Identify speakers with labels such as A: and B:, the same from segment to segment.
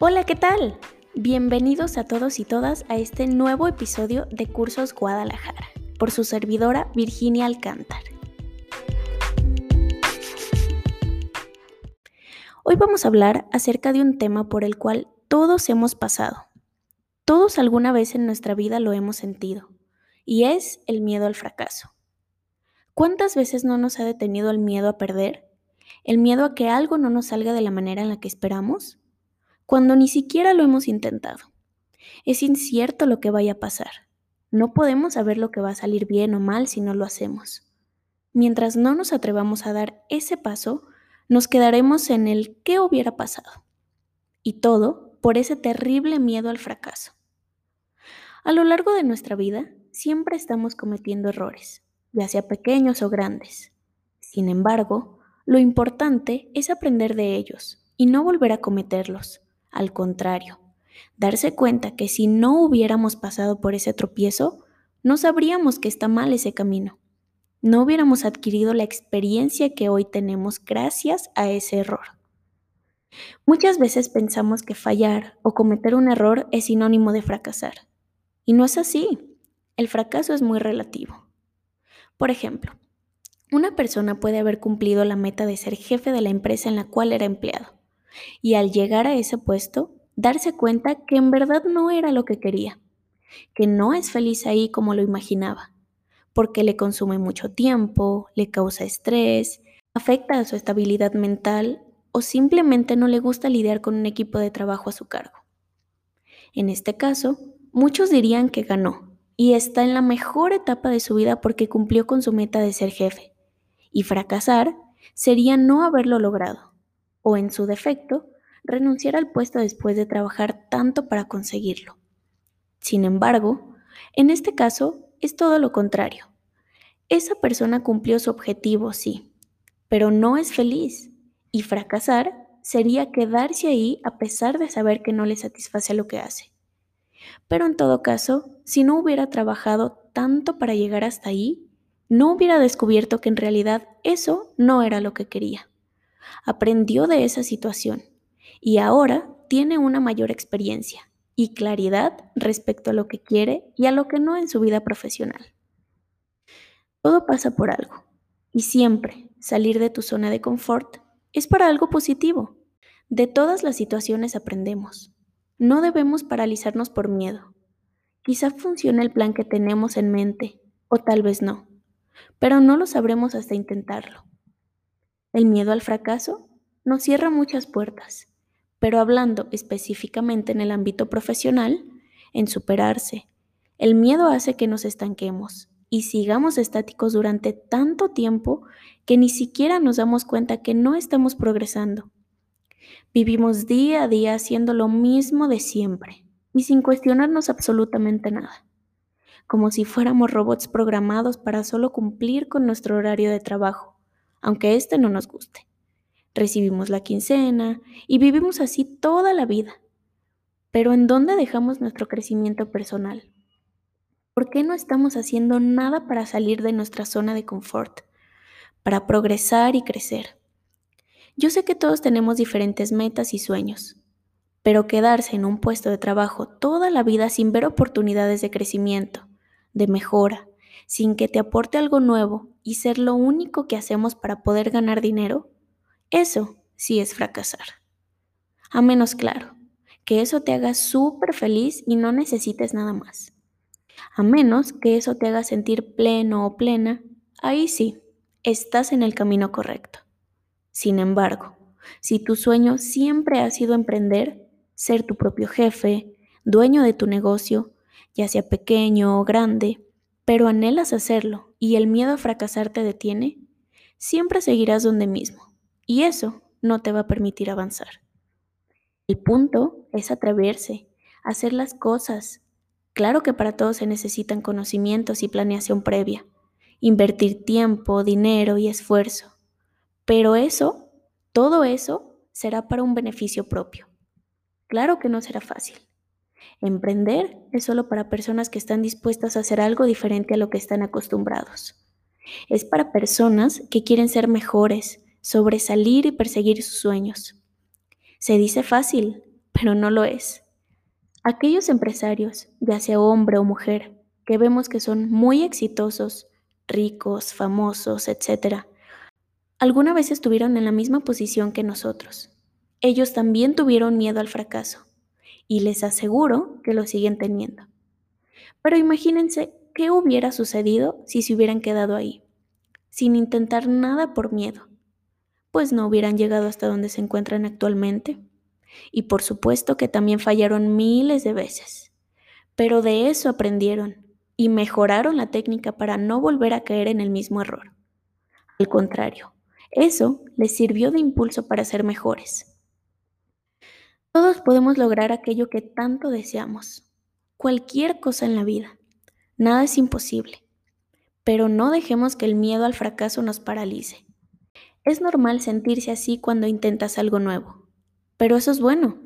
A: Hola, ¿qué tal? Bienvenidos a todos y todas a este nuevo episodio de Cursos Guadalajara, por su servidora Virginia Alcántar. Hoy vamos a hablar acerca de un tema por el cual todos hemos pasado. Todos alguna vez en nuestra vida lo hemos sentido, y es el miedo al fracaso. ¿Cuántas veces no nos ha detenido el miedo a perder? ¿El miedo a que algo no nos salga de la manera en la que esperamos? Cuando ni siquiera lo hemos intentado. Es incierto lo que vaya a pasar. No podemos saber lo que va a salir bien o mal si no lo hacemos. Mientras no nos atrevamos a dar ese paso, nos quedaremos en el qué hubiera pasado. Y todo por ese terrible miedo al fracaso. A lo largo de nuestra vida, siempre estamos cometiendo errores, ya sea pequeños o grandes. Sin embargo, lo importante es aprender de ellos y no volver a cometerlos. Al contrario, darse cuenta que si no hubiéramos pasado por ese tropiezo, no sabríamos que está mal ese camino no hubiéramos adquirido la experiencia que hoy tenemos gracias a ese error. Muchas veces pensamos que fallar o cometer un error es sinónimo de fracasar. Y no es así. El fracaso es muy relativo. Por ejemplo, una persona puede haber cumplido la meta de ser jefe de la empresa en la cual era empleado y al llegar a ese puesto darse cuenta que en verdad no era lo que quería, que no es feliz ahí como lo imaginaba porque le consume mucho tiempo, le causa estrés, afecta a su estabilidad mental o simplemente no le gusta lidiar con un equipo de trabajo a su cargo. En este caso, muchos dirían que ganó y está en la mejor etapa de su vida porque cumplió con su meta de ser jefe. Y fracasar sería no haberlo logrado, o en su defecto, renunciar al puesto después de trabajar tanto para conseguirlo. Sin embargo, en este caso, es todo lo contrario. Esa persona cumplió su objetivo, sí, pero no es feliz. Y fracasar sería quedarse ahí a pesar de saber que no le satisface lo que hace. Pero en todo caso, si no hubiera trabajado tanto para llegar hasta ahí, no hubiera descubierto que en realidad eso no era lo que quería. Aprendió de esa situación y ahora tiene una mayor experiencia y claridad respecto a lo que quiere y a lo que no en su vida profesional. Todo pasa por algo y siempre salir de tu zona de confort es para algo positivo. De todas las situaciones aprendemos. No debemos paralizarnos por miedo. Quizá funcione el plan que tenemos en mente o tal vez no, pero no lo sabremos hasta intentarlo. El miedo al fracaso nos cierra muchas puertas. Pero hablando específicamente en el ámbito profesional, en superarse, el miedo hace que nos estanquemos y sigamos estáticos durante tanto tiempo que ni siquiera nos damos cuenta que no estamos progresando. Vivimos día a día haciendo lo mismo de siempre y sin cuestionarnos absolutamente nada, como si fuéramos robots programados para solo cumplir con nuestro horario de trabajo, aunque este no nos guste recibimos la quincena y vivimos así toda la vida. Pero ¿en dónde dejamos nuestro crecimiento personal? ¿Por qué no estamos haciendo nada para salir de nuestra zona de confort, para progresar y crecer? Yo sé que todos tenemos diferentes metas y sueños, pero quedarse en un puesto de trabajo toda la vida sin ver oportunidades de crecimiento, de mejora, sin que te aporte algo nuevo y ser lo único que hacemos para poder ganar dinero, eso sí es fracasar. A menos claro, que eso te haga súper feliz y no necesites nada más. A menos que eso te haga sentir pleno o plena, ahí sí, estás en el camino correcto. Sin embargo, si tu sueño siempre ha sido emprender, ser tu propio jefe, dueño de tu negocio, ya sea pequeño o grande, pero anhelas hacerlo y el miedo a fracasar te detiene, siempre seguirás donde mismo y eso no te va a permitir avanzar. El punto es atreverse, hacer las cosas. Claro que para todo se necesitan conocimientos y planeación previa, invertir tiempo, dinero y esfuerzo. Pero eso, todo eso, será para un beneficio propio. Claro que no será fácil. Emprender es solo para personas que están dispuestas a hacer algo diferente a lo que están acostumbrados. Es para personas que quieren ser mejores, sobresalir y perseguir sus sueños. Se dice fácil, pero no lo es. Aquellos empresarios, ya sea hombre o mujer, que vemos que son muy exitosos, ricos, famosos, etc., alguna vez estuvieron en la misma posición que nosotros. Ellos también tuvieron miedo al fracaso y les aseguro que lo siguen teniendo. Pero imagínense qué hubiera sucedido si se hubieran quedado ahí, sin intentar nada por miedo, pues no hubieran llegado hasta donde se encuentran actualmente. Y por supuesto que también fallaron miles de veces. Pero de eso aprendieron y mejoraron la técnica para no volver a caer en el mismo error. Al contrario, eso les sirvió de impulso para ser mejores. Todos podemos lograr aquello que tanto deseamos, cualquier cosa en la vida. Nada es imposible, pero no dejemos que el miedo al fracaso nos paralice. Es normal sentirse así cuando intentas algo nuevo. Pero eso es bueno.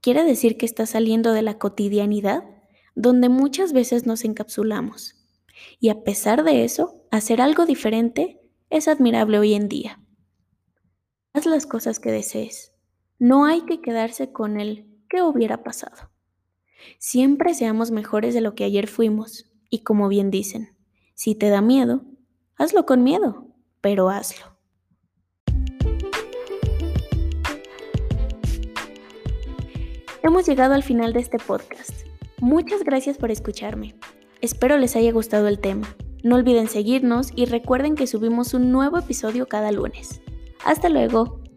A: Quiere decir que estás saliendo de la cotidianidad donde muchas veces nos encapsulamos. Y a pesar de eso, hacer algo diferente es admirable hoy en día. Haz las cosas que desees. No hay que quedarse con el qué hubiera pasado. Siempre seamos mejores de lo que ayer fuimos. Y como bien dicen, si te da miedo, hazlo con miedo, pero hazlo. Hemos llegado al final de este podcast. Muchas gracias por escucharme. Espero les haya gustado el tema. No olviden seguirnos y recuerden que subimos un nuevo episodio cada lunes. Hasta luego.